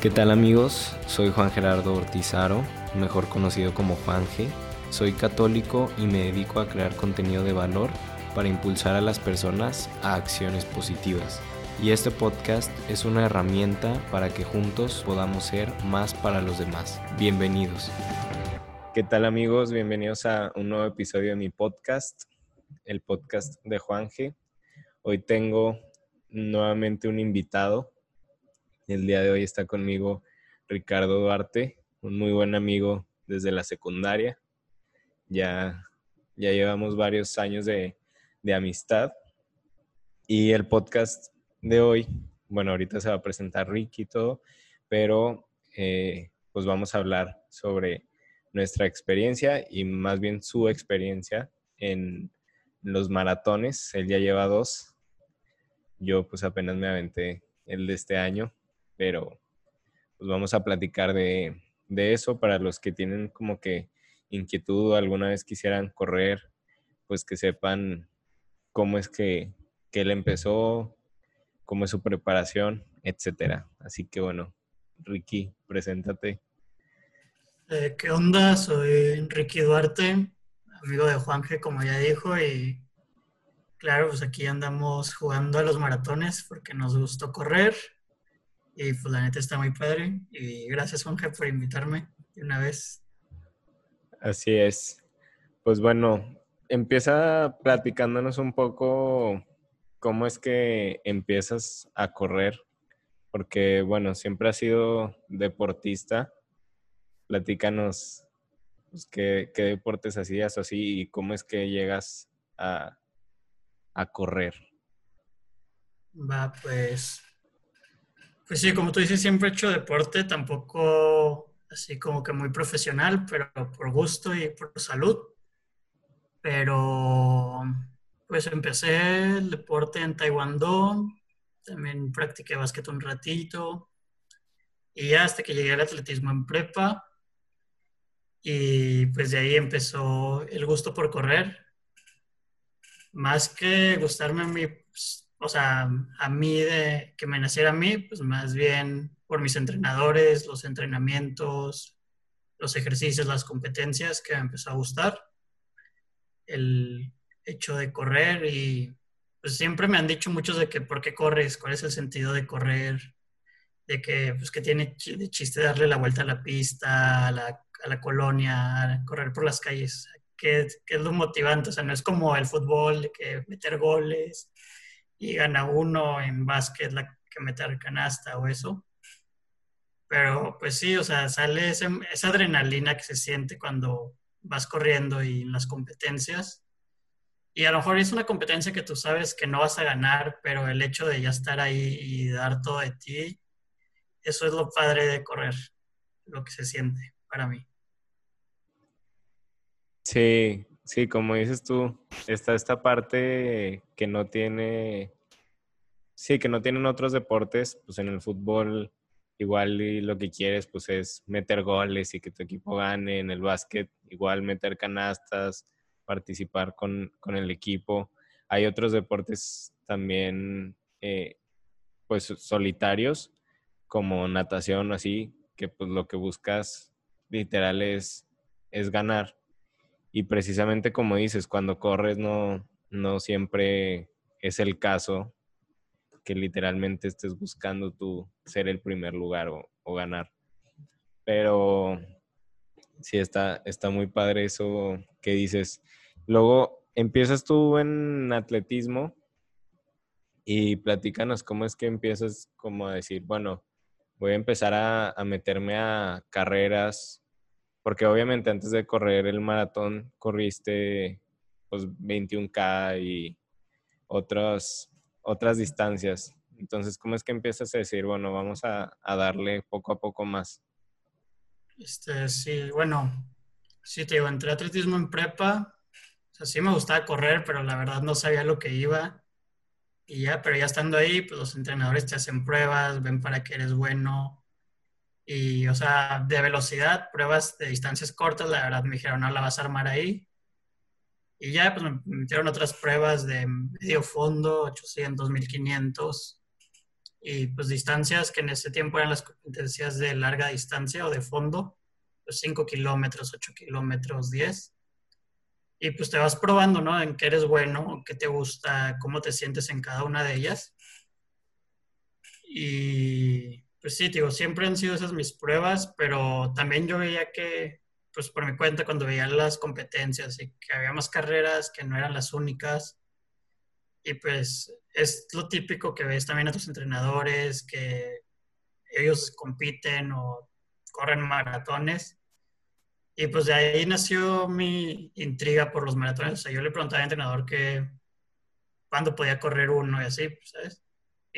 ¿Qué tal amigos? Soy Juan Gerardo Ortizaro, mejor conocido como Juan G. Soy católico y me dedico a crear contenido de valor para impulsar a las personas a acciones positivas. Y este podcast es una herramienta para que juntos podamos ser más para los demás. Bienvenidos. ¿Qué tal amigos? Bienvenidos a un nuevo episodio de mi podcast, el podcast de Juan G. Hoy tengo nuevamente un invitado. El día de hoy está conmigo Ricardo Duarte, un muy buen amigo desde la secundaria. Ya, ya llevamos varios años de, de amistad. Y el podcast de hoy, bueno, ahorita se va a presentar Ricky y todo, pero eh, pues vamos a hablar sobre nuestra experiencia y más bien su experiencia en los maratones. Él ya lleva dos. Yo pues apenas me aventé el de este año, pero pues vamos a platicar de, de eso para los que tienen como que inquietud o alguna vez quisieran correr, pues que sepan cómo es que, que él empezó, cómo es su preparación, etcétera. Así que bueno, Ricky, preséntate. Eh, ¿Qué onda? Soy Ricky Duarte, amigo de Juanje, como ya dijo, y claro, pues aquí andamos jugando a los maratones porque nos gustó correr y pues la neta está muy padre. Y gracias Juanje por invitarme de una vez. Así es. Pues bueno, empieza platicándonos un poco cómo es que empiezas a correr, porque bueno, siempre has sido deportista. Platícanos pues, qué, qué, deportes hacías o así y cómo es que llegas a, a correr. Va, pues, pues sí, como tú dices, siempre he hecho deporte, tampoco así como que muy profesional, pero por gusto y por salud. Pero pues empecé el deporte en Taekwondo, también practiqué básquet un ratito y ya hasta que llegué al atletismo en prepa y pues de ahí empezó el gusto por correr. Más que gustarme a mí, pues, o sea, a mí de que me naciera a mí, pues más bien por mis entrenadores, los entrenamientos, los ejercicios, las competencias que me empezó a gustar. El hecho de correr y pues siempre me han dicho muchos de que por qué corres, cuál es el sentido de correr, de que pues que tiene de chiste darle la vuelta a la pista, a la, a la colonia, a correr por las calles, que, que, es lo motivante, o sea, no es como el fútbol, de que meter goles y gana uno en básquet, la, que meter canasta o eso. Pero pues sí, o sea, sale ese, esa adrenalina que se siente cuando vas corriendo y en las competencias. Y a lo mejor es una competencia que tú sabes que no vas a ganar, pero el hecho de ya estar ahí y dar todo de ti, eso es lo padre de correr, lo que se siente para mí. Sí, sí, como dices tú, está esta parte que no tiene, sí, que no tienen otros deportes, pues en el fútbol igual y lo que quieres pues es meter goles y que tu equipo gane, en el básquet igual meter canastas, participar con, con el equipo. Hay otros deportes también eh, pues solitarios como natación o así, que pues lo que buscas literal es, es ganar. Y precisamente como dices, cuando corres no, no siempre es el caso que literalmente estés buscando tú ser el primer lugar o, ganar. Pero sí, está, está muy padre eso que dices. Luego empiezas tú en atletismo y platícanos cómo es que empiezas como a decir, bueno, voy a empezar a meterme a carreras, porque obviamente antes de correr el maratón corriste pues 21K y otras, otras distancias. Entonces, ¿cómo es que empiezas a decir, bueno, vamos a, a darle poco a poco más? Este, sí, bueno, sí te digo, entré atletismo en prepa, o sea, sí me gustaba correr, pero la verdad no sabía lo que iba. Y ya, pero ya estando ahí, pues los entrenadores te hacen pruebas, ven para que eres bueno. Y, o sea, de velocidad, pruebas de distancias cortas, la verdad me dijeron, no la vas a armar ahí. Y ya, pues me metieron otras pruebas de medio fondo, 800, 1500. y pues distancias que en ese tiempo eran las competencias de larga distancia o de fondo, pues 5 kilómetros, 8 kilómetros, 10. Y pues te vas probando, ¿no? En qué eres bueno, qué te gusta, cómo te sientes en cada una de ellas. Y pues sí, digo, siempre han sido esas mis pruebas, pero también yo veía que, pues por mi cuenta, cuando veía las competencias y que había más carreras que no eran las únicas, y pues es lo típico que ves también a tus entrenadores, que ellos compiten o corren maratones. Y pues de ahí nació mi intriga por los maratones. O sea, yo le preguntaba al entrenador que cuándo podía correr uno y así, pues, ¿sabes?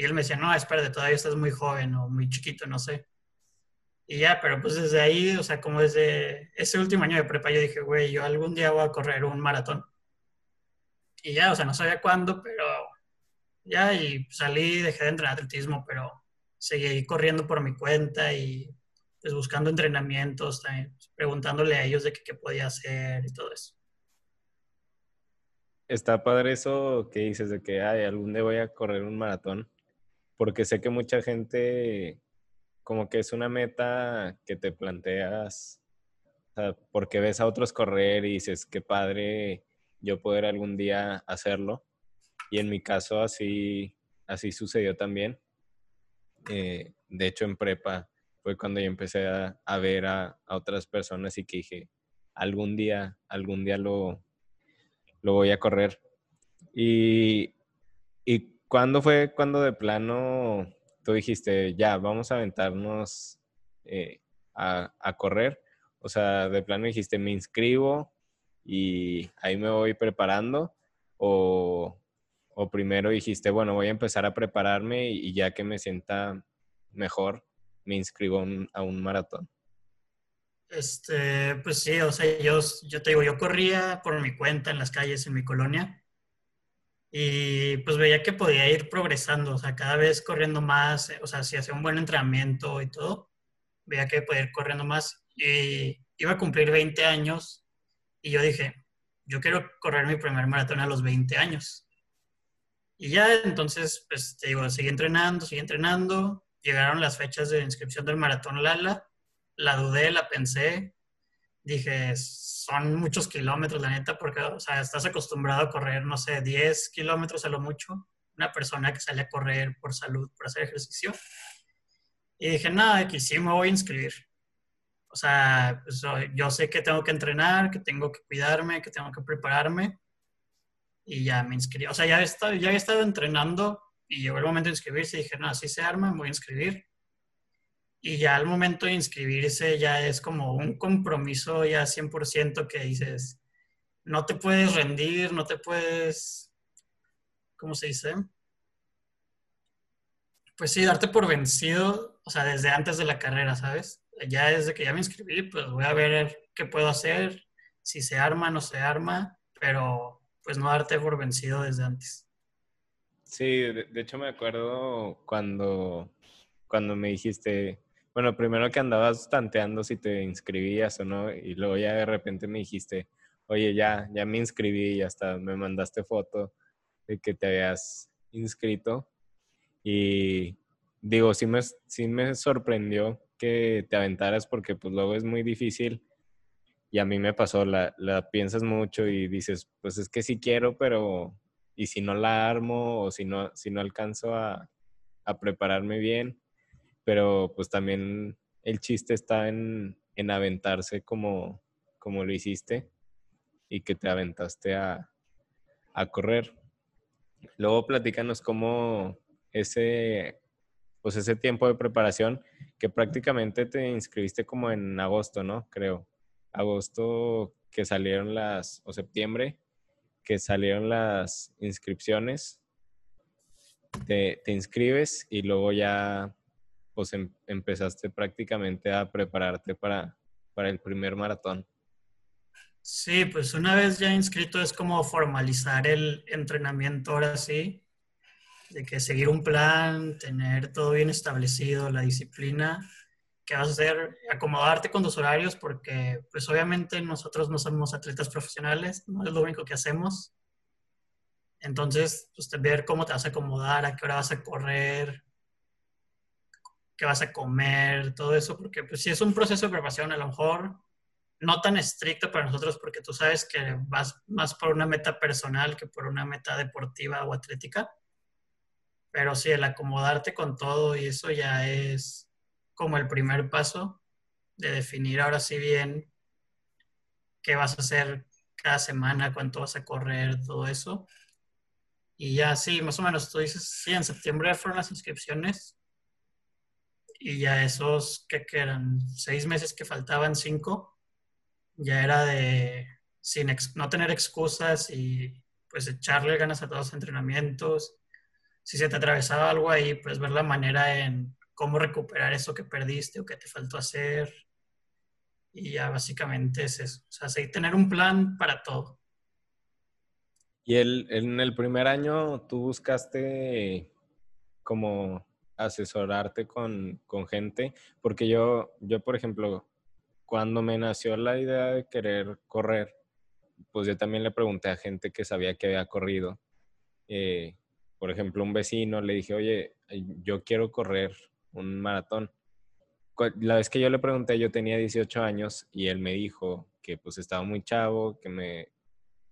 Y él me decía, no, espérate, todavía estás muy joven o muy chiquito, no sé. Y ya, pero pues desde ahí, o sea, como desde ese último año de prepa, yo dije, güey, yo algún día voy a correr un maratón. Y ya, o sea, no sabía cuándo, pero ya, y salí, dejé de entrenar atletismo, pero seguí corriendo por mi cuenta y pues buscando entrenamientos, preguntándole a ellos de qué, qué podía hacer y todo eso. Está padre eso que dices de que ay, algún día voy a correr un maratón, porque sé que mucha gente como que es una meta que te planteas, porque ves a otros correr y dices, qué padre yo poder algún día hacerlo. Y en mi caso así, así sucedió también. Eh, de hecho, en prepa fue cuando yo empecé a, ver a, otras personas y que dije, algún día, algún día lo, lo voy a correr. Y, y cuando fue cuando de plano tú dijiste, ya, vamos a aventarnos eh, a, a, correr? O sea, de plano dijiste, me inscribo y ahí me voy preparando. O, o primero dijiste, bueno, voy a empezar a prepararme y, ya que me sienta mejor, me inscribo a un maratón? Este, pues sí, o sea, yo, yo te digo, yo corría por mi cuenta en las calles en mi colonia y pues veía que podía ir progresando, o sea, cada vez corriendo más, o sea, si hacía un buen entrenamiento y todo, veía que podía ir corriendo más y iba a cumplir 20 años y yo dije, yo quiero correr mi primer maratón a los 20 años. Y ya entonces, pues te digo, seguí entrenando, seguí entrenando. Llegaron las fechas de inscripción del maratón Lala. La dudé, la pensé. Dije, son muchos kilómetros, la neta, porque, o sea, estás acostumbrado a correr, no sé, 10 kilómetros a lo mucho. Una persona que sale a correr por salud, por hacer ejercicio. Y dije, nada, aquí sí me voy a inscribir. O sea, pues, yo sé que tengo que entrenar, que tengo que cuidarme, que tengo que prepararme y ya me inscribí. O sea, ya, estado, ya había estado entrenando y llegó el momento de inscribirse y dije, no, así se arma, me voy a inscribir. Y ya al momento de inscribirse ya es como un compromiso ya 100% que dices, no te puedes rendir, no te puedes, ¿cómo se dice? Pues sí, darte por vencido, o sea, desde antes de la carrera, ¿sabes? Ya desde que ya me inscribí, pues voy a ver qué puedo hacer, si se arma, no se arma, pero pues no darte por vencido desde antes. Sí, de, hecho me acuerdo cuando, cuando me dijiste, bueno, primero que andabas tanteando si te inscribías o no, y luego ya de repente me dijiste, oye, ya, ya me inscribí y hasta me mandaste foto de que te habías inscrito. Y digo, sí me, sí me sorprendió que te aventaras porque pues luego es muy difícil y a mí me pasó, la, la, piensas mucho y dices, pues es que sí quiero, pero ¿y si no la armo o si no, si no alcanzo a, a prepararme bien? Pero pues también el chiste está en, en aventarse como, como lo hiciste y que te aventaste a, a correr. Luego platícanos cómo ese, pues ese tiempo de preparación, que prácticamente te inscribiste como en agosto, ¿no? Creo agosto que salieron las, o septiembre, que salieron las inscripciones, te, inscribes y luego ya pues em, empezaste prácticamente a prepararte para, para el primer maratón. Sí, pues una vez ya inscrito es como formalizar el entrenamiento ahora sí, de que seguir un plan, tener todo bien establecido, la disciplina que vas a hacer, acomodarte con tus horarios, porque pues obviamente nosotros no somos atletas profesionales, no es lo único que hacemos. Entonces, pues ver cómo te vas a acomodar, a qué hora vas a correr, qué vas a comer, todo eso, porque pues si es un proceso de preparación a lo mejor no tan estricto para nosotros porque tú sabes que vas más por una meta personal que por una meta deportiva o atlética. Pero sí, el acomodarte con todo y eso ya es como el primer paso de definir ahora sí bien qué vas a hacer cada semana, cuánto vas a correr, todo eso. Y ya sí, más o menos tú dices, sí, en septiembre fueron las inscripciones. Y ya esos, ¿qué eran? Seis meses que faltaban, cinco ya era de sin no tener excusas y pues echarle ganas a todos los entrenamientos. Si se te atravesaba algo ahí, pues ver la manera en cómo recuperar eso que perdiste o que te faltó hacer. Y ya básicamente es eso. O sea, tener un plan para todo. Y el, en el primer año tú buscaste como asesorarte con, con gente, porque yo, yo, por ejemplo, cuando me nació la idea de querer correr, pues yo también le pregunté a gente que sabía que había corrido. Eh, por ejemplo, un vecino le dije, oye, yo quiero correr un maratón. La vez que yo le pregunté, yo tenía 18 años y él me dijo que pues estaba muy chavo, que me,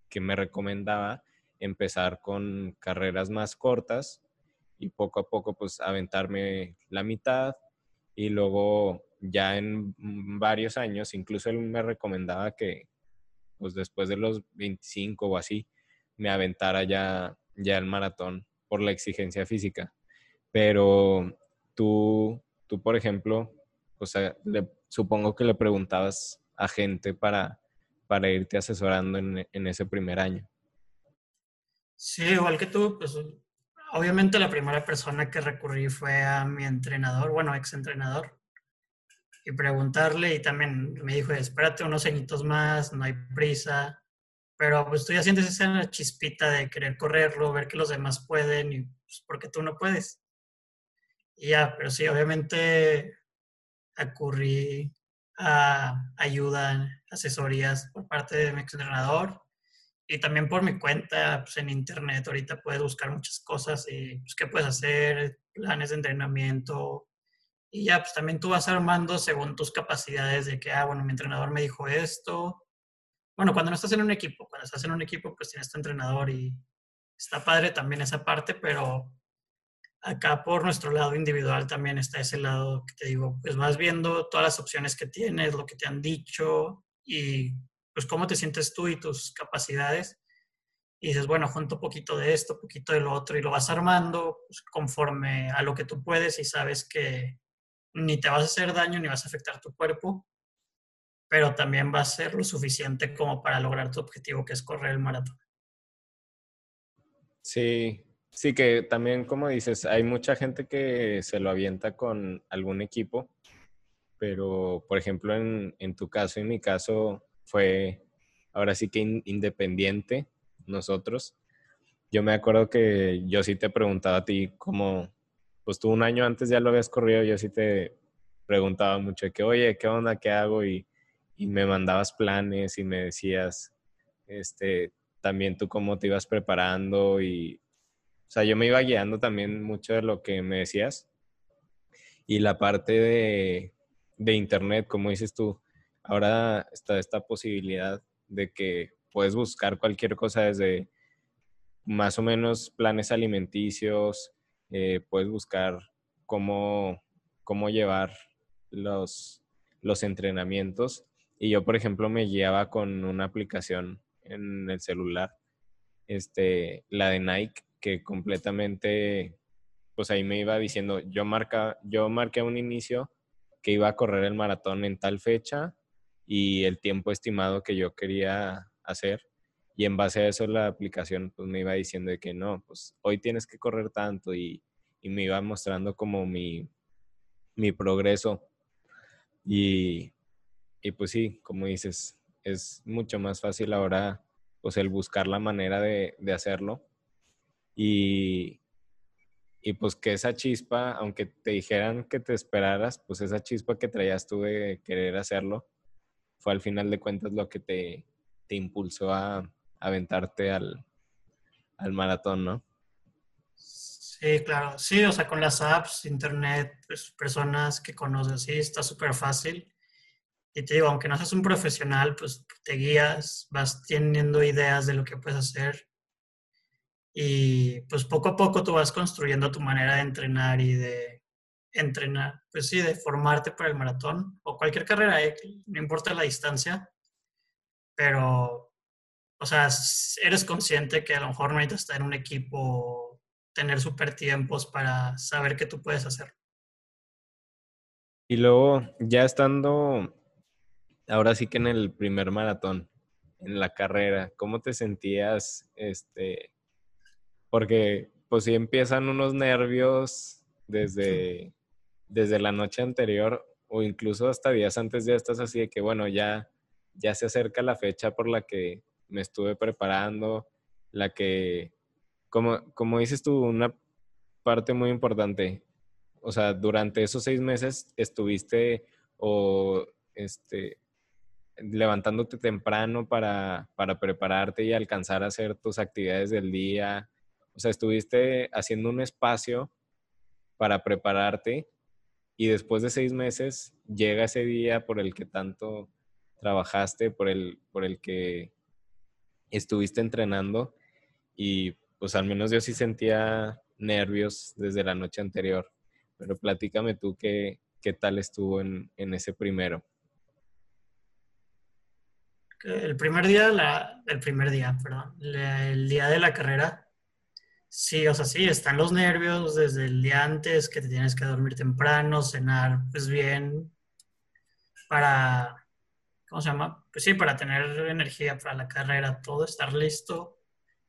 que me recomendaba empezar con carreras más cortas y poco a poco pues aventarme la mitad y luego ya en varios años, incluso él me recomendaba que, pues después de los 25 o así, me aventara ya, ya el maratón por la exigencia física. Pero tú, tú por ejemplo, o sea, supongo que le preguntabas a gente para, para irte asesorando en, en ese primer año. Sí, igual que tú, pues obviamente la primera persona que recurrí fue a mi entrenador, bueno, ex entrenador, y preguntarle y también me dijo, espérate unos añitos más, no hay prisa, pero pues tú ya sientes esa chispita de querer correrlo, ver que los demás pueden y pues porque tú no puedes. Y ya, pero sí, obviamente acurrí a ayuda, asesorías por parte de mi entrenador y también por mi cuenta pues, en internet. Ahorita puedes buscar muchas cosas y pues, qué puedes hacer, planes de entrenamiento, y ya, pues también tú vas armando según tus capacidades de que, ah, bueno, mi entrenador me dijo esto. Bueno, cuando no estás en un equipo, cuando estás en un equipo, pues tienes tu entrenador y está padre también esa parte, pero acá por nuestro lado individual también está ese lado que te digo, pues vas viendo todas las opciones que tienes, lo que te han dicho y pues cómo te sientes tú y tus capacidades. Y dices, bueno, junto poquito de esto, poquito de lo otro y lo vas armando pues, conforme a lo que tú puedes y sabes que ni te vas a hacer daño ni vas a afectar tu cuerpo, pero también va a ser lo suficiente como para lograr tu objetivo, que es correr el maratón. Sí, sí que también, como dices, hay mucha gente que se lo avienta con algún equipo, pero por ejemplo, en, en tu caso en mi caso fue ahora sí que independiente nosotros. Yo me acuerdo que yo sí te preguntaba a ti cómo, pues tú un año antes ya lo habías corrido, yo sí te preguntaba mucho que, oye, ¿qué onda? ¿Qué hago? Y, me mandabas planes y me decías, este, también tú cómo te ibas preparando y, o sea, yo me iba guiando también mucho de lo que me decías. Y la parte de, de internet, como dices tú, ahora está esta posibilidad de que puedes buscar cualquier cosa desde más o menos planes alimenticios, eh, puedes buscar cómo, cómo llevar los, los entrenamientos. Y yo, por ejemplo, me guiaba con una aplicación en el celular, este, la de Nike, que completamente, pues ahí me iba diciendo, yo, marca, yo marqué un inicio que iba a correr el maratón en tal fecha y el tiempo estimado que yo quería hacer. Y en base a eso la aplicación pues me iba diciendo de que no, pues hoy tienes que correr tanto y, me iba mostrando como mi, progreso. Y, pues sí, como dices, es mucho más fácil ahora pues el buscar la manera de, hacerlo. Y, y pues que esa chispa, aunque te dijeran que te esperaras, pues esa chispa que traías tú de querer hacerlo, al final de cuentas lo que te, te impulsó a, aventarte al, al maratón, ¿no? Sí, Sí, claro. Sí, o sea, con las apps, internet, pues, personas que conoces, sí, está súper fácil. Y te digo, aunque no seas un profesional, pues te guías, vas teniendo ideas de lo que puedes hacer. Y pues poco a poco tú vas construyendo tu manera de entrenar y de entrenar, pues sí, de formarte para el maratón o cualquier carrera, eh, no importa la distancia, pero, o sea, eres consciente que a lo mejor no necesitas estar en un equipo, tener super tiempos para saber qué tú puedes hacer. Y luego, ya estando, ahora sí que en el primer maratón, en la carrera, ¿cómo te sentías? Este, porque pues sí empiezan unos nervios desde, desde la noche anterior o incluso hasta días antes ya estás así de que, bueno, ya, ya se acerca la fecha por la que me estuve preparando, la que, como, como dices tú, una parte muy importante, o sea, durante esos seis meses estuviste o este, levantándote temprano para, para prepararte y alcanzar a hacer tus actividades del día, o sea, estuviste haciendo un espacio para prepararte y después de seis meses llega ese día por el que tanto trabajaste, por el, por el que estuviste entrenando y pues al menos yo sí sentía nervios desde la noche anterior. Pero platícame tú qué, qué tal estuvo en, ese primero. El primer día, el primer día, perdón, el día de la carrera, Sí, o sea, sí, están los nervios desde el día antes, que te tienes que dormir temprano, cenar pues bien, para, ¿cómo se llama? Pues sí, para tener energía para la carrera, todo, estar listo,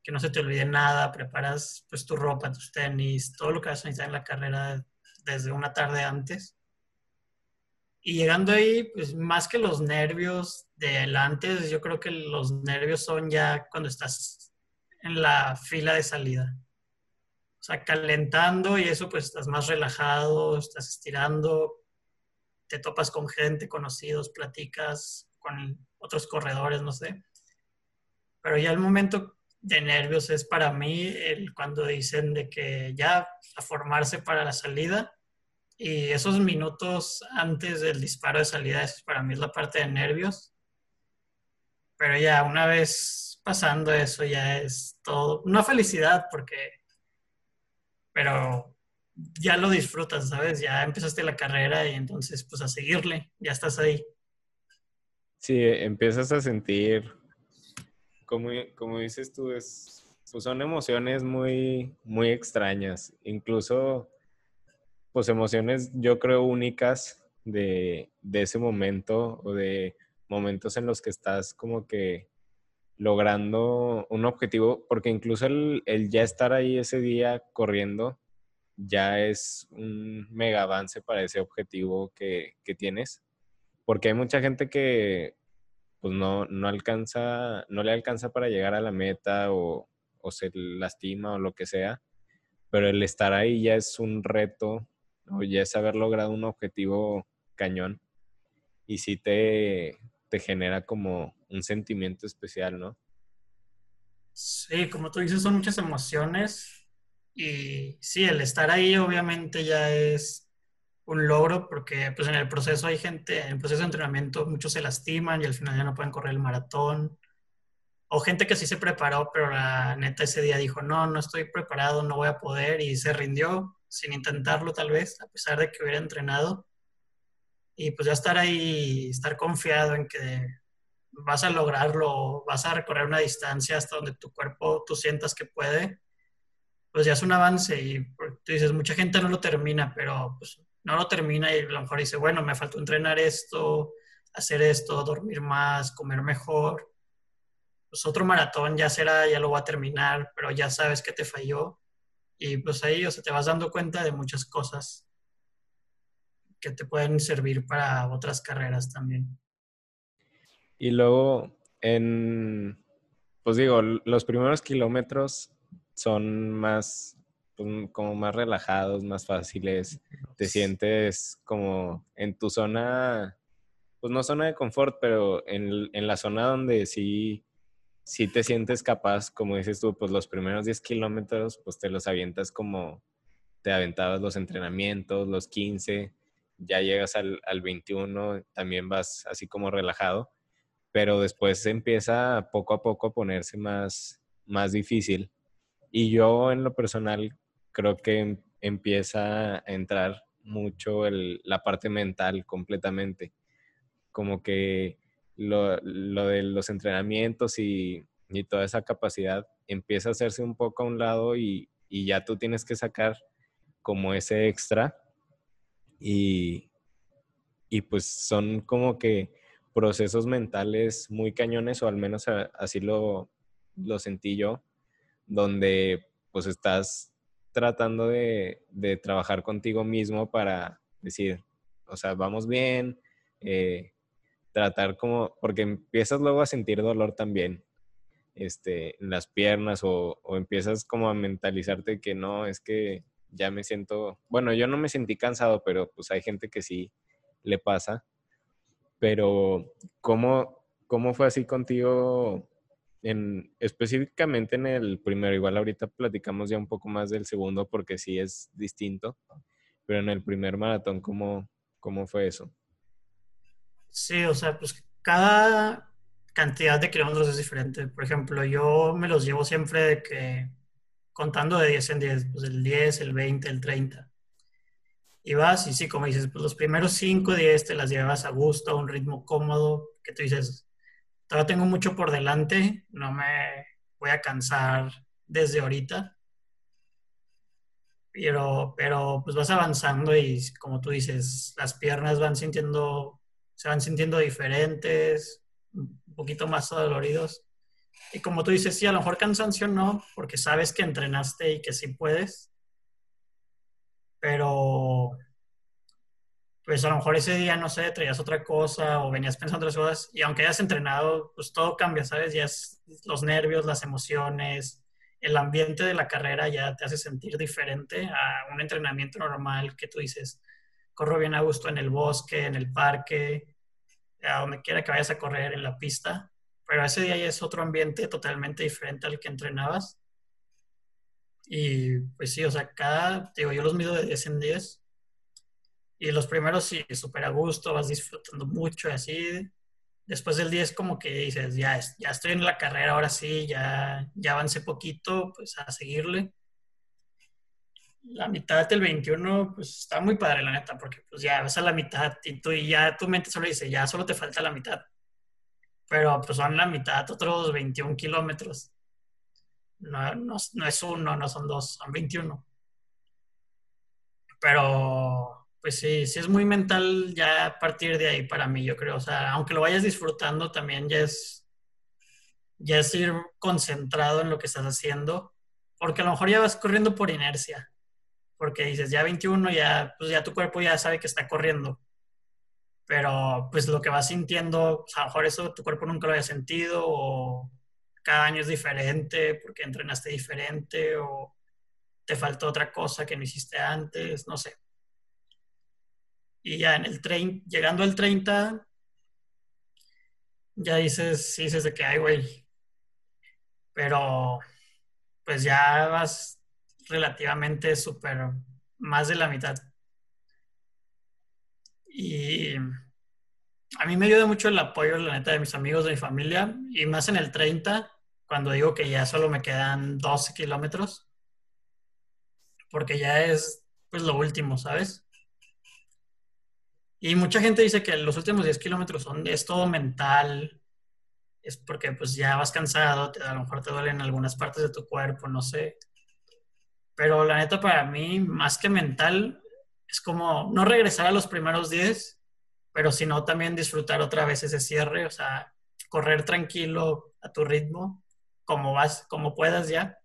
que no se te olvide nada, preparas pues tu ropa, tus tenis, todo lo que vas a necesitar en la carrera desde una tarde antes. Y llegando ahí, pues más que los nervios del antes, yo creo que los nervios son ya cuando estás en la fila de salida o sea, calentando y eso pues estás más relajado, estás estirando, te topas con gente, conocidos, platicas con otros corredores, no sé. Pero ya el momento de nervios es para mí el, cuando dicen de que ya a formarse para la salida y esos minutos antes del disparo de salida, eso para mí es la parte de nervios. Pero ya una vez pasando eso ya es todo, una felicidad porque pero ya lo disfrutas, ¿sabes? Ya empezaste la carrera y entonces pues a seguirle, ya estás ahí. Sí, empiezas a sentir, como, como dices tú, es, pues son emociones muy, muy extrañas, incluso pues emociones yo creo únicas de, de ese momento o de momentos en los que estás como que logrando un objetivo, porque incluso el, ya estar ahí ese día corriendo ya es un mega avance para ese objetivo que, tienes, porque hay mucha gente que pues no, no alcanza, no le alcanza para llegar a la meta o, o se lastima o lo que sea, pero el estar ahí ya es un reto o ya es haber logrado un objetivo cañón y sí te, te genera como un sentimiento especial, ¿no? Sí, como tú dices, son muchas emociones y sí, el estar ahí obviamente ya es un logro porque pues en el proceso hay gente, en el proceso de entrenamiento muchos se lastiman y al final ya no pueden correr el maratón. O gente que sí se preparó, pero la neta ese día dijo, no, no estoy preparado, no voy a poder y se rindió sin intentarlo tal vez, a pesar de que hubiera entrenado. Y pues ya estar ahí, estar confiado en que vas a lograrlo, vas a recorrer una distancia hasta donde tu cuerpo tú sientas que puede, pues ya es un avance y tú dices, mucha gente no lo termina, pero pues no lo termina y a lo mejor dice, bueno, me faltó entrenar esto, hacer esto, dormir más, comer mejor. Pues otro maratón ya será, ya lo va a terminar, pero ya sabes que te falló. Y pues ahí, o sea, te vas dando cuenta de muchas cosas que te pueden servir para otras carreras también. Y luego, en, pues digo, los primeros kilómetros son más, pues, como más relajados, más fáciles. Te sientes como en tu zona, pues no zona de confort, pero en, en la zona donde sí, sí te sientes capaz, como dices tú, pues los primeros 10 kilómetros, pues te los avientas como te aventabas los entrenamientos, los 15, ya llegas al, al 21, también vas así como relajado, pero después empieza poco a poco a ponerse más, más difícil. Y yo en lo personal creo que empieza a entrar mucho el, la parte mental completamente. Como que lo, lo de los entrenamientos y, y, toda esa capacidad empieza a hacerse un poco a un lado y, y ya tú tienes que sacar como ese extra y, y pues son como que procesos mentales muy cañones o al menos así lo, lo sentí yo, donde pues estás tratando de, de, trabajar contigo mismo para decir, o sea, vamos bien, eh, tratar como, porque empiezas luego a sentir dolor también este, en las piernas o, o empiezas como a mentalizarte que no, es que ya me siento, bueno, yo no me sentí cansado, pero pues hay gente que sí le pasa. Pero, ¿cómo, cómo fue así contigo en, específicamente en el primero? Igual ahorita platicamos ya un poco más del segundo porque sí es distinto, pero en el primer maratón, ¿cómo, cómo fue eso? Sí, o sea, pues cada cantidad de kilómetros es diferente. Por ejemplo, yo me los llevo siempre de que contando de 10 en 10, pues el 10, el 20, el 30. Y vas, y sí, como dices, pues los primeros 5, 10 te las llevas a gusto, a un ritmo cómodo, que tú dices, todavía tengo mucho por delante, no me voy a cansar desde ahorita. Pero, pero pues vas avanzando y como tú dices, las piernas van sintiendo, se van sintiendo diferentes, un poquito más doloridos. Y como tú dices, sí, a lo mejor cansancio no, porque sabes que entrenaste y que sí puedes. Pero, pues a lo mejor ese día, no sé, traías otra cosa o venías pensando otras cosas y aunque hayas entrenado, pues todo cambia, ¿sabes? Ya es los nervios, las emociones, el ambiente de la carrera ya te hace sentir diferente a un entrenamiento normal que tú dices, corro bien a gusto en el bosque, en el parque, a donde quiera que vayas a correr, en la pista pero ese día ya es otro ambiente totalmente diferente al que entrenabas. Y pues sí, o sea, cada, digo, yo los mido de 10 en 10. Y los primeros sí, súper a gusto, vas disfrutando mucho así. Después del 10 como que dices, ya, ya estoy en la carrera, ahora sí, ya, ya avancé poquito, pues a seguirle. La mitad del 21, pues está muy padre, la neta, porque pues ya vas a la mitad y tú y ya tu mente solo dice, ya solo te falta la mitad pero pues son la mitad, otros 21 kilómetros. No, no, no, es uno, no son dos, son 21. Pero, pues sí, sí es muy mental ya a partir de ahí para mí, yo creo. O sea, aunque lo vayas disfrutando, también ya es, ya es ir concentrado en lo que estás haciendo, porque a lo mejor ya vas corriendo por inercia, porque dices, ya 21, ya, pues ya tu cuerpo ya sabe que está corriendo pero pues lo que vas sintiendo, a lo mejor eso tu cuerpo nunca lo había sentido o cada año es diferente porque entrenaste diferente o te faltó otra cosa que no hiciste antes, no sé. Y ya en el tren, llegando al 30, ya dices, dices de que hay, güey. Pero pues ya vas relativamente súper más de la mitad. Y a mí me ayuda mucho el apoyo, la neta, de mis amigos, de mi familia, y más en el 30, cuando digo que ya solo me quedan 12 kilómetros, porque ya es pues lo último, ¿sabes? Y mucha gente dice que los últimos 10 kilómetros son, es todo mental, es porque pues ya vas cansado, a lo mejor te duelen algunas partes de tu cuerpo, no sé. Pero la neta para mí, más que mental, es como no regresar a los primeros 10, pero sino también disfrutar otra vez ese cierre, o sea, correr tranquilo a tu ritmo, como vas, como puedas ya.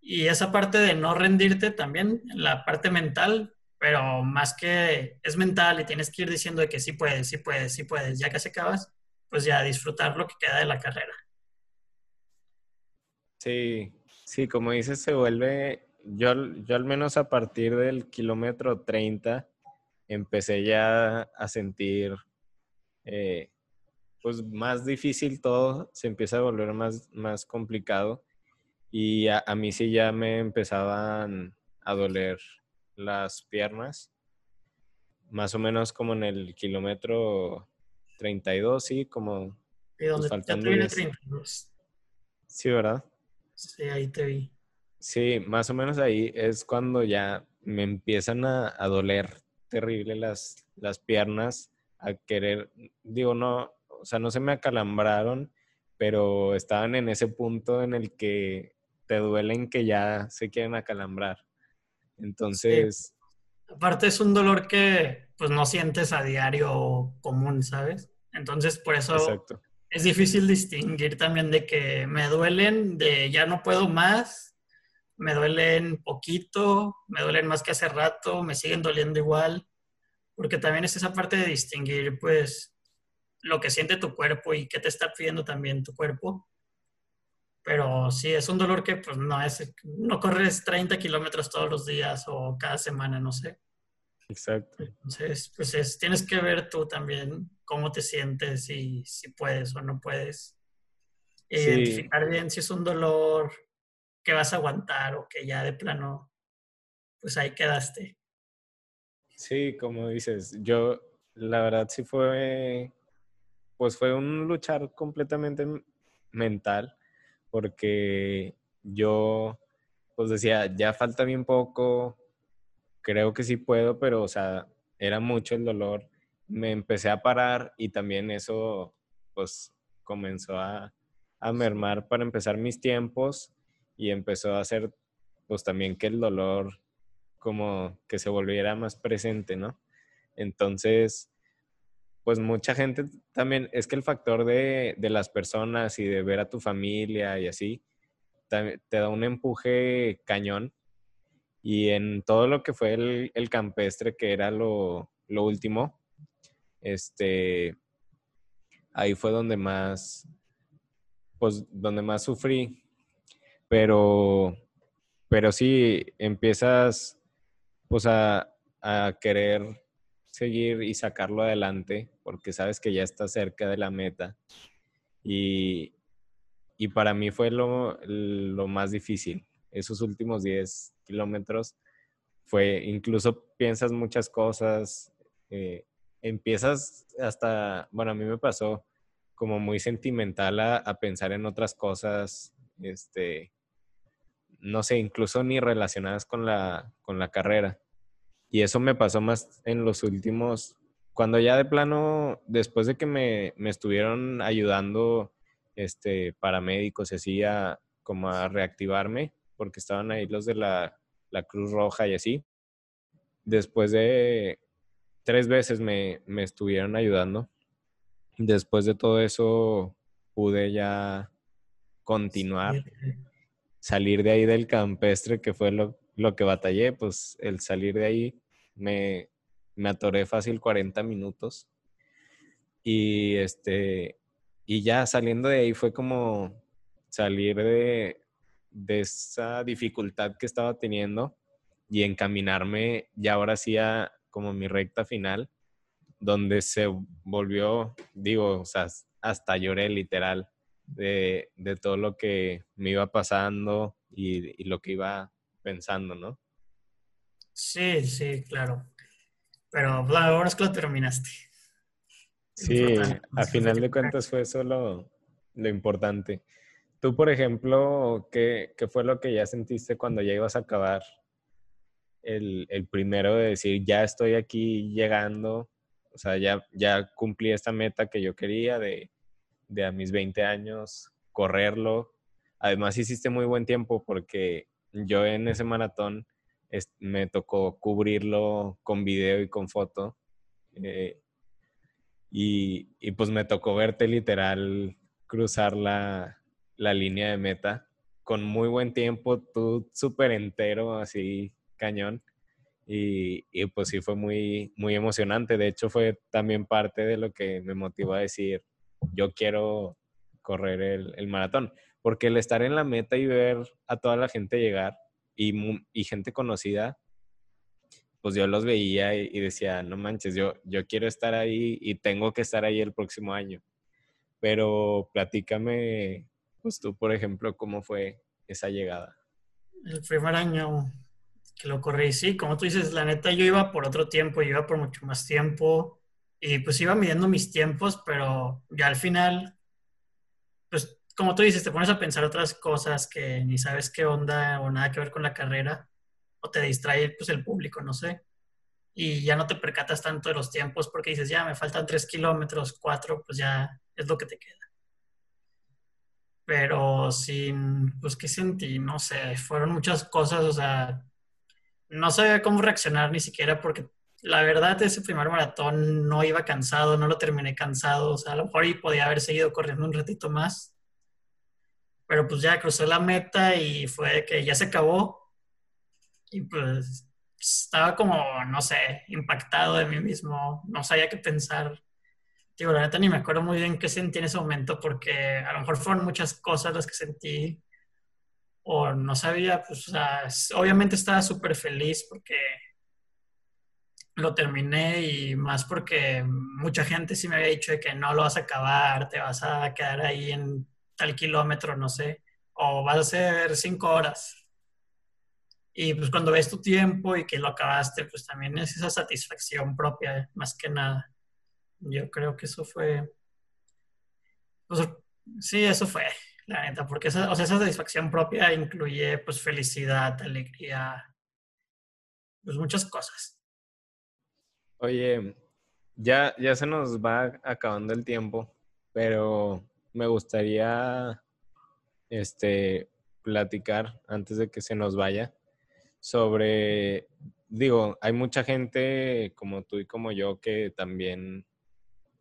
Y esa parte de no rendirte también, la parte mental, pero más que es mental y tienes que ir diciendo de que sí puedes, sí puedes, sí puedes, ya que se acabas, pues ya disfrutar lo que queda de la carrera. Sí, sí, como dices, se vuelve yo, yo al menos a partir del kilómetro 30 empecé ya a sentir eh, pues más difícil todo, se empieza a volver más, más complicado y a, mí sí ya me empezaban a doler las piernas. Más o menos como en el kilómetro 32, sí, como ¿Y dónde Pues ya te faltando viene 10. 32? Sí, ¿verdad? Sí, ahí te vi. Sí, más o menos ahí es cuando ya me empiezan a, a doler terrible las, las piernas, a querer, digo, no, o sea, no se me acalambraron, pero estaban en ese punto en el que te duelen que ya se quieren acalambrar. Entonces, Aparte es un dolor que pues no sientes a diario común, ¿sabes? Entonces por eso exacto. es difícil distinguir también de que me duelen, de ya no puedo más, me duelen poquito, me duelen más que hace rato, me siguen doliendo igual, porque también es esa parte de distinguir pues lo que siente tu cuerpo y qué te está pidiendo también tu cuerpo. Pero sí, es un dolor que pues no es, no corres 30 kilómetros todos los días o cada semana, no sé. Exacto. Entonces, pues es, tienes que ver tú también cómo te sientes y si puedes o no puedes. Sí. Identificar bien si es un dolor que vas a aguantar o que ya de plano, pues ahí quedaste. Sí, como dices, yo la verdad sí fue, pues fue un luchar completamente mental, porque yo pues decía, ya falta bien poco, creo que sí puedo, pero o sea, era mucho el dolor. Me empecé a parar y también eso pues comenzó a, a mermar para empezar mis tiempos y empezó a hacer pues también que el dolor como que se volviera más presente, ¿no? Entonces, pues mucha gente también, es que el factor de, de las personas y de ver a tu familia y así, te da un empuje cañón. Y en todo lo que fue el, el campestre, que era lo, lo último, este, ahí fue donde más, pues, donde más sufrí. Pero, pero sí, empiezas, pues, a, a querer seguir y sacarlo adelante, porque sabes que ya estás cerca de la meta. Y, y para mí fue lo, lo más difícil. Esos últimos 10 kilómetros fue, incluso piensas muchas cosas, eh, empiezas hasta, bueno, a mí me pasó como muy sentimental a, a pensar en otras cosas, este, no sé, incluso ni relacionadas con la, con la carrera. Y eso me pasó más en los últimos, cuando ya de plano, después de que me, me estuvieron ayudando este, paramédicos y así a, como a reactivarme, porque estaban ahí los de la, la Cruz Roja y así. Después de tres veces me, me estuvieron ayudando. Después de todo eso pude ya continuar, salir de ahí del campestre, que fue lo, lo que batallé, pues el salir de ahí me, me atoré fácil 40 minutos. Y este, y ya saliendo de ahí fue como salir de, de esa dificultad que estaba teniendo y encaminarme ya ahora sí a como mi recta final, donde se volvió, digo, hasta lloré literal de, de todo lo que me iba pasando y lo que iba pensando, ¿no? Sí, sí, claro. Pero pues, ahora es que lo terminaste. Sí, Importante, a final de cuentas fue eso lo, lo importante. Tú, por ejemplo, ¿qué, qué fue lo que ya sentiste cuando ya ibas a acabar el, el primero de decir, ya estoy aquí llegando, o sea, ya, ya cumplí esta meta que yo quería de, de a mis 20 años, correrlo? Además, hiciste muy buen tiempo porque yo en ese maratón es- me tocó cubrirlo con video y con foto. eh, y, y pues me tocó verte literal cruzar la, línea de meta con muy buen tiempo, tú súper entero, así cañón. Y, y pues sí fue muy, muy emocionante. De hecho fue también parte de lo que me motivó a decir, yo quiero correr el maratón. Porque el estar en la meta y ver a toda la gente llegar y, y gente conocida, pues yo los veía y, y decía, no manches, yo, yo quiero estar ahí y tengo que estar ahí el próximo año. Pero platícame, pues tú, por ejemplo, cómo fue esa llegada. El primer año, que lo corrí. Sí, como tú dices, la neta, yo iba por otro tiempo, yo iba por mucho más tiempo y pues iba midiendo mis tiempos, pero ya al final, pues como tú dices, te pones a pensar otras cosas que ni sabes qué onda o nada que ver con la carrera o te distrae pues el público, no sé. Y ya no te percatas tanto de los tiempos porque dices, ya me faltan tres kilómetros, cuatro, pues ya es lo que te queda. Pero sin, pues, ¿qué sentí? No sé, fueron muchas cosas, o sea, no sabía cómo reaccionar ni siquiera porque la verdad ese primer maratón no iba cansado, no lo terminé cansado, o sea, a lo mejor y podía haber seguido corriendo un ratito más, pero pues ya crucé la meta y fue que ya se acabó y pues estaba como, no sé, impactado de mí mismo, no sabía qué pensar. Digo, la neta ni me acuerdo muy bien qué sentí en ese momento porque a lo mejor fueron muchas cosas las que sentí o no sabía, pues, o sea, obviamente estaba súper feliz porque lo terminé y más porque mucha gente sí me había dicho de que no lo vas a acabar, te vas a quedar ahí en tal kilómetro, no sé, o vas a hacer cinco horas. Y pues cuando ves tu tiempo y que lo acabaste, pues también es esa satisfacción propia, más que nada. Yo creo que eso fue... Pues, sí, eso fue la neta, porque esa, o sea, esa satisfacción propia incluye pues felicidad, alegría, pues muchas cosas. Oye, ya, ya se nos va acabando el tiempo, pero me gustaría este, platicar antes de que se nos vaya sobre, digo, hay mucha gente como tú y como yo que también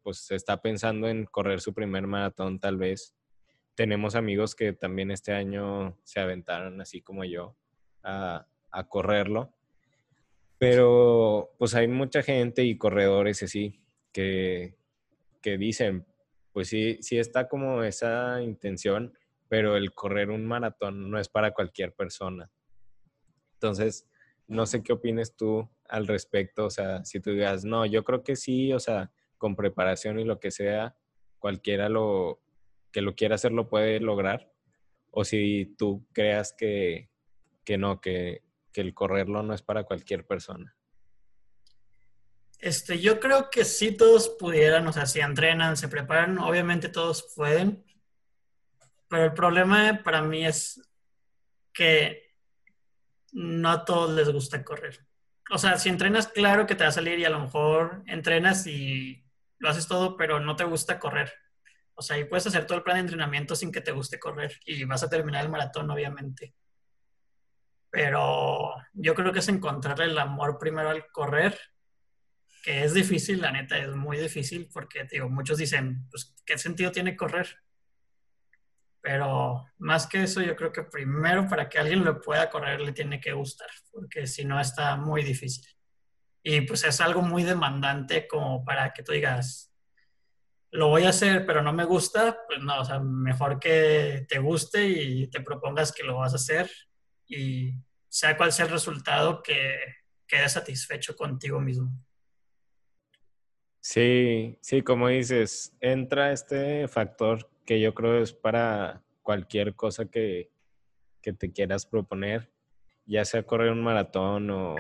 pues está pensando en correr su primer maratón tal vez tenemos amigos que también este año se aventaron, así como yo, a, correrlo. Pero pues hay mucha gente y corredores así que, que dicen, pues sí, sí está como esa intención, pero el correr un maratón no es para cualquier persona. Entonces, no sé qué opines tú al respecto, o sea, si tú digas, no, yo creo que sí, o sea, con preparación y lo que sea, cualquiera lo, que lo quiera hacer lo puede lograr, o si tú creas que, no, que, el correrlo no es para cualquier persona. Este, yo creo que sí todos pudieran, o sea, si entrenan, se preparan, obviamente todos pueden, pero el problema para mí es que no a todos les gusta correr. O sea, si entrenas, claro que te va a salir y a lo mejor entrenas y lo haces todo, pero no te gusta correr. O sea, y puedes hacer todo el plan de entrenamiento sin que te guste correr y vas a terminar el maratón, obviamente. Pero yo creo que es encontrar el amor primero al correr, que es difícil, la neta, es muy difícil porque, digo, muchos dicen, pues, ¿qué sentido tiene correr? Pero más que eso, yo creo que primero para que alguien lo pueda correr le tiene que gustar, porque si no está muy difícil. Y pues es algo muy demandante como para que tú digas, lo voy a hacer, pero no me gusta, pues no, o sea, mejor que te guste y te propongas que lo vas a hacer y sea cual sea el resultado, que quedes satisfecho contigo mismo. Sí, sí, como dices, entra este factor que yo creo es para cualquier cosa que, que te quieras proponer, ya sea correr un maratón o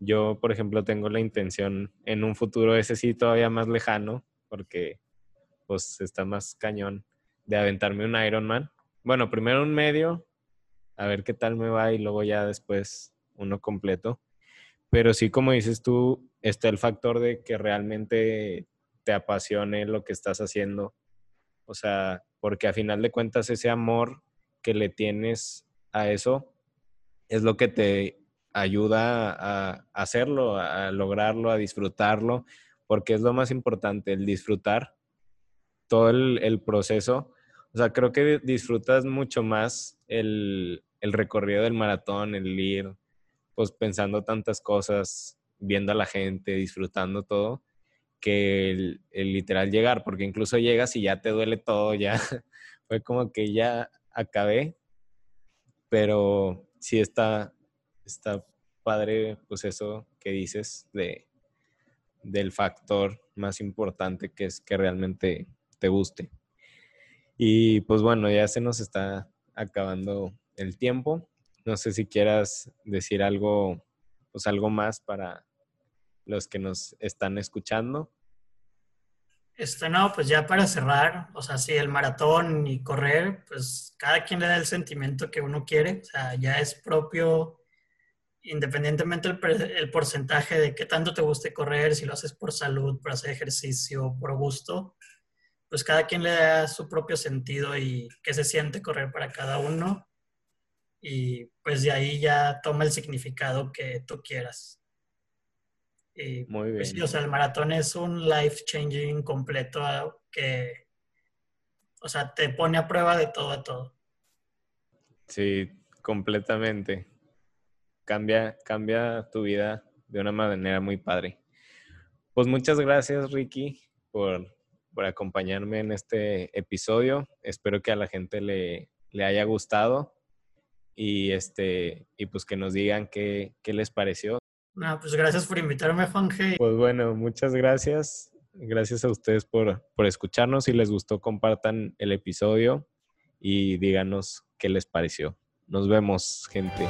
yo, por ejemplo, tengo la intención en un futuro, ese sí todavía más lejano, porque pues está más cañón de aventarme un Ironman. Bueno, primero un medio, a ver qué tal me va y luego ya después uno completo. Pero sí, como dices tú, está el factor de que realmente te apasione lo que estás haciendo. O sea, porque a final de cuentas ese amor que le tienes a eso es lo que te ayuda a hacerlo, a lograrlo, a disfrutarlo, porque es lo más importante, el disfrutar todo el, proceso. O sea, creo que disfrutas mucho más el, recorrido del maratón, el ir, pues pensando tantas cosas, viendo a la gente, disfrutando todo, que el, literal llegar, porque incluso llegas y ya te duele todo, ya fue como que ya acabé, pero sí está, está padre, pues eso que dices de, del factor más importante que es que realmente te guste. Y pues bueno, ya se nos está acabando el tiempo. No sé si quieras decir algo, pues algo más para los que nos están escuchando. Este, no, pues ya para cerrar, o sea, sí, el maratón y correr, pues cada quien le da el sentimiento que uno quiere, o sea, ya es propio, independientemente el, el porcentaje de qué tanto te guste correr, si lo haces por salud, por hacer ejercicio, por gusto, pues cada quien le da su propio sentido y qué se siente correr para cada uno y pues de ahí ya toma el significado que tú quieras. Y, Muy pues, bien. o sea, el maratón es un life changing completo ah, que, o sea, te pone a prueba de todo a todo. Sí, completamente. Cambia, cambia tu vida de una manera muy padre. Pues muchas gracias, Ricky, por, por acompañarme en este episodio. Espero que a la gente le, le haya gustado y, este, y pues que nos digan qué, qué les pareció. Pues gracias por invitarme, Juan G. Pues bueno, muchas gracias. Gracias a ustedes por, por escucharnos. Si les gustó, compartan el episodio y díganos qué les pareció. Nos vemos, gente.